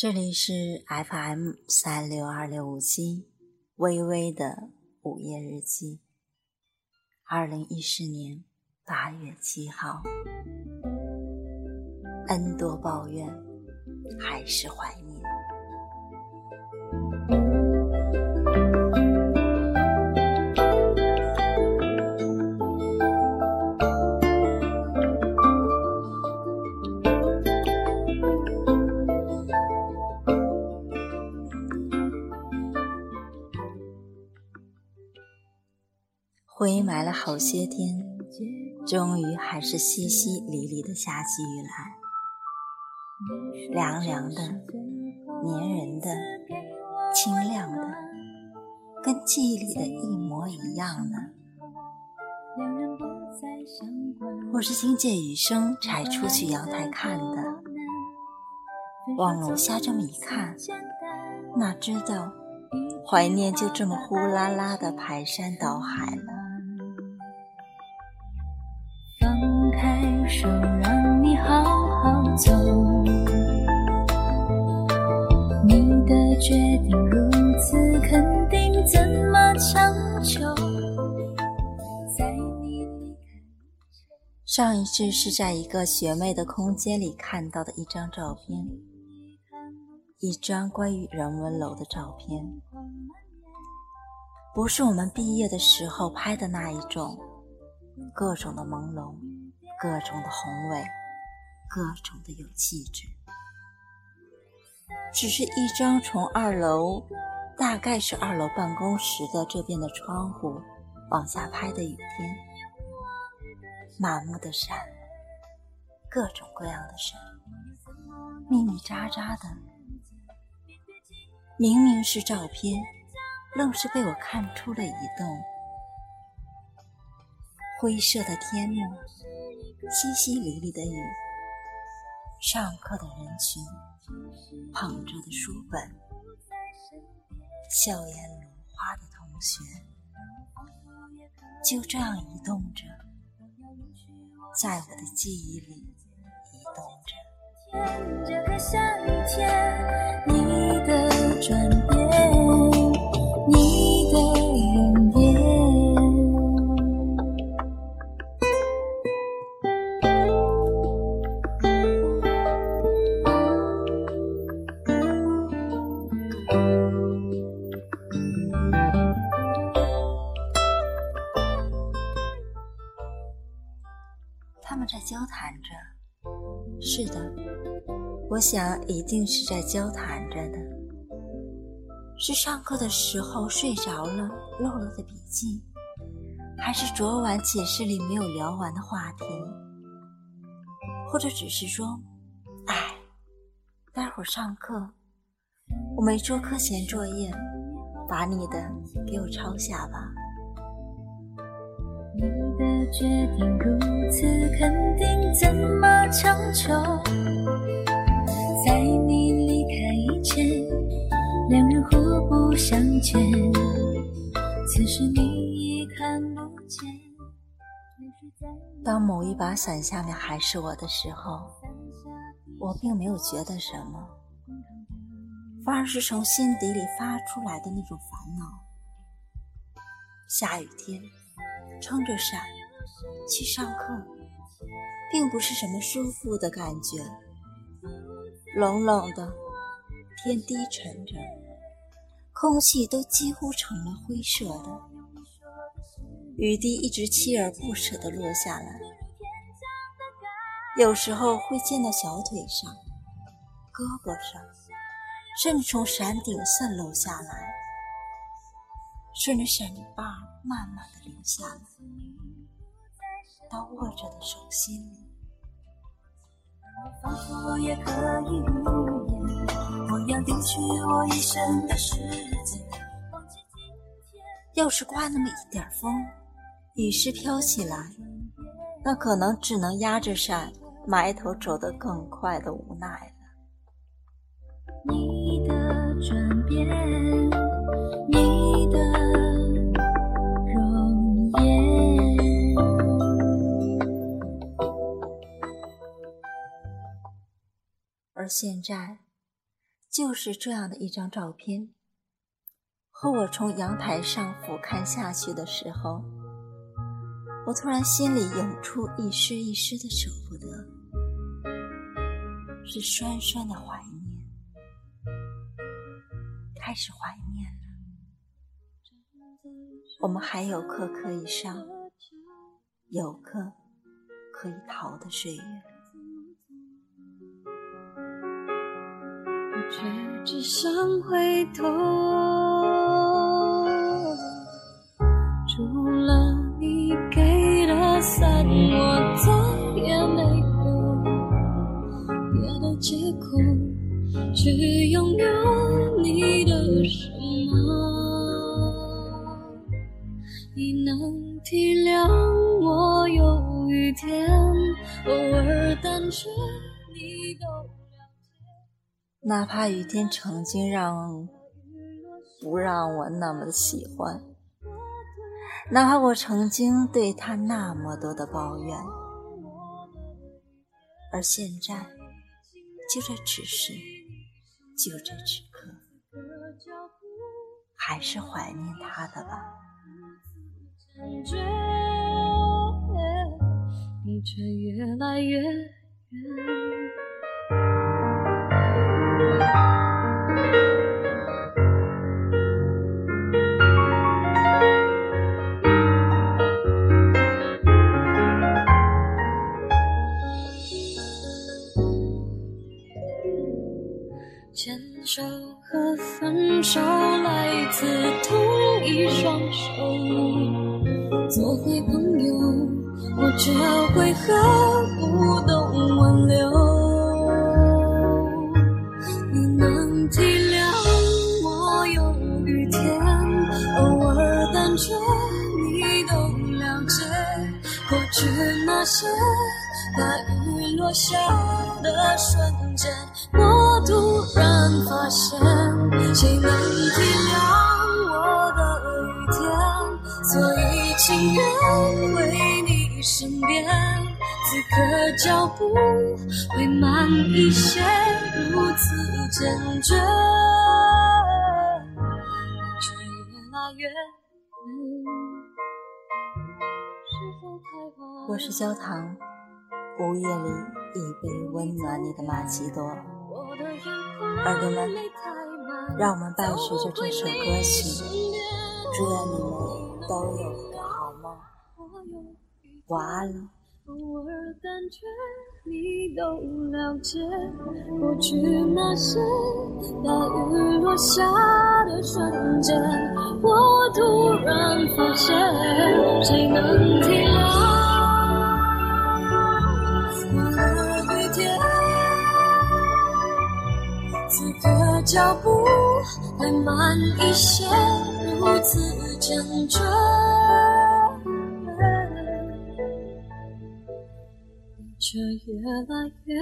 这里是 FM 三六二六五七，微微的午夜日记。二零一四年八月七号，N 多抱怨，还是怀念。阴霾了好些天，终于还是淅淅沥沥的下起雨来，凉凉的、黏人的、清亮的，跟记忆里的一模一样呢。我是听见雨声才出去阳台看的，往楼下这么一看，哪知道怀念就这么呼啦啦的排山倒海了。手，让你好好走。你的决定如此肯定，怎么强求？在你离开上一次是在一个学妹的空间里看到的一张照片，一张关于人文楼的照片，不是我们毕业的时候拍的那一种，各种的朦胧。各种的宏伟，各种的有气质，只是一张从二楼，大概是二楼办公室的这边的窗户往下拍的雨天，满目的闪，各种各样的闪，密密匝匝的，明明是照片，愣是被我看出了一栋灰色的天幕。淅淅沥沥的雨，上课的人群，捧着的书本，笑颜如花的同学，就这样移动着，在我的记忆里移动着。他们在交谈着，是的，我想一定是在交谈着的。是上课的时候睡着了漏了的笔记，还是昨晚寝室里没有聊完的话题，或者只是说，哎，待会儿上课，我没做课前作业，把你的给我抄下吧。你的决定如此肯定，怎么强求？在你离开以前，两人互不相欠。此时你已看不见。当某一把伞下面还是我的时候，我并没有觉得什么，反而是从心底里发出来的那种烦恼。下雨天。撑着伞去上课，并不是什么舒服的感觉。冷冷的，天低沉着，空气都几乎成了灰色的。雨滴一直锲而不舍地落下来，有时候会溅到小腿上、胳膊上，甚至从伞顶渗漏下来。顺着伞把慢慢的流下来，到握着的手心里。要是刮那么一点风，雨势飘起来，那可能只能压着伞，埋头走得更快的无奈了。你的转变。你的容颜而现在，就是这样的一张照片。和我从阳台上俯瞰下去的时候，我突然心里涌出一丝一丝的舍不得，是酸酸的怀念，开始怀念了。我们还有课可以上，有课可以逃的岁月，我却只想回头。除了你给的伞，我再也没有别的借口去拥有你的什么。你能体谅我有雨天，偶尔胆怯，你都了解。哪怕雨天曾经让不让我那么的喜欢。哪怕我曾经对他那么多的抱怨，而现在就在此时，就这此刻，还是怀念他的吧。你却越来越远。来自同一双手，做回朋友，我却为何不懂挽留？你能体谅我有雨天，偶尔胆怯，你都了解。过去那些大雨落下的瞬间。我突然发现，谁能体谅我的雨天？所以情愿回你身边，此刻脚步会慢一些，如此坚决，却越来越远。我是焦糖，午夜里一杯温暖你的玛奇朵。耳朵们，让我们伴随着这首歌曲，祝愿你们都有一个好梦。晚安了。偶尔感觉你都了解，过去那些大雨落下的瞬间，我突然发现，谁能体谅？脚步会慢一些，如此坚决，你却越来越远。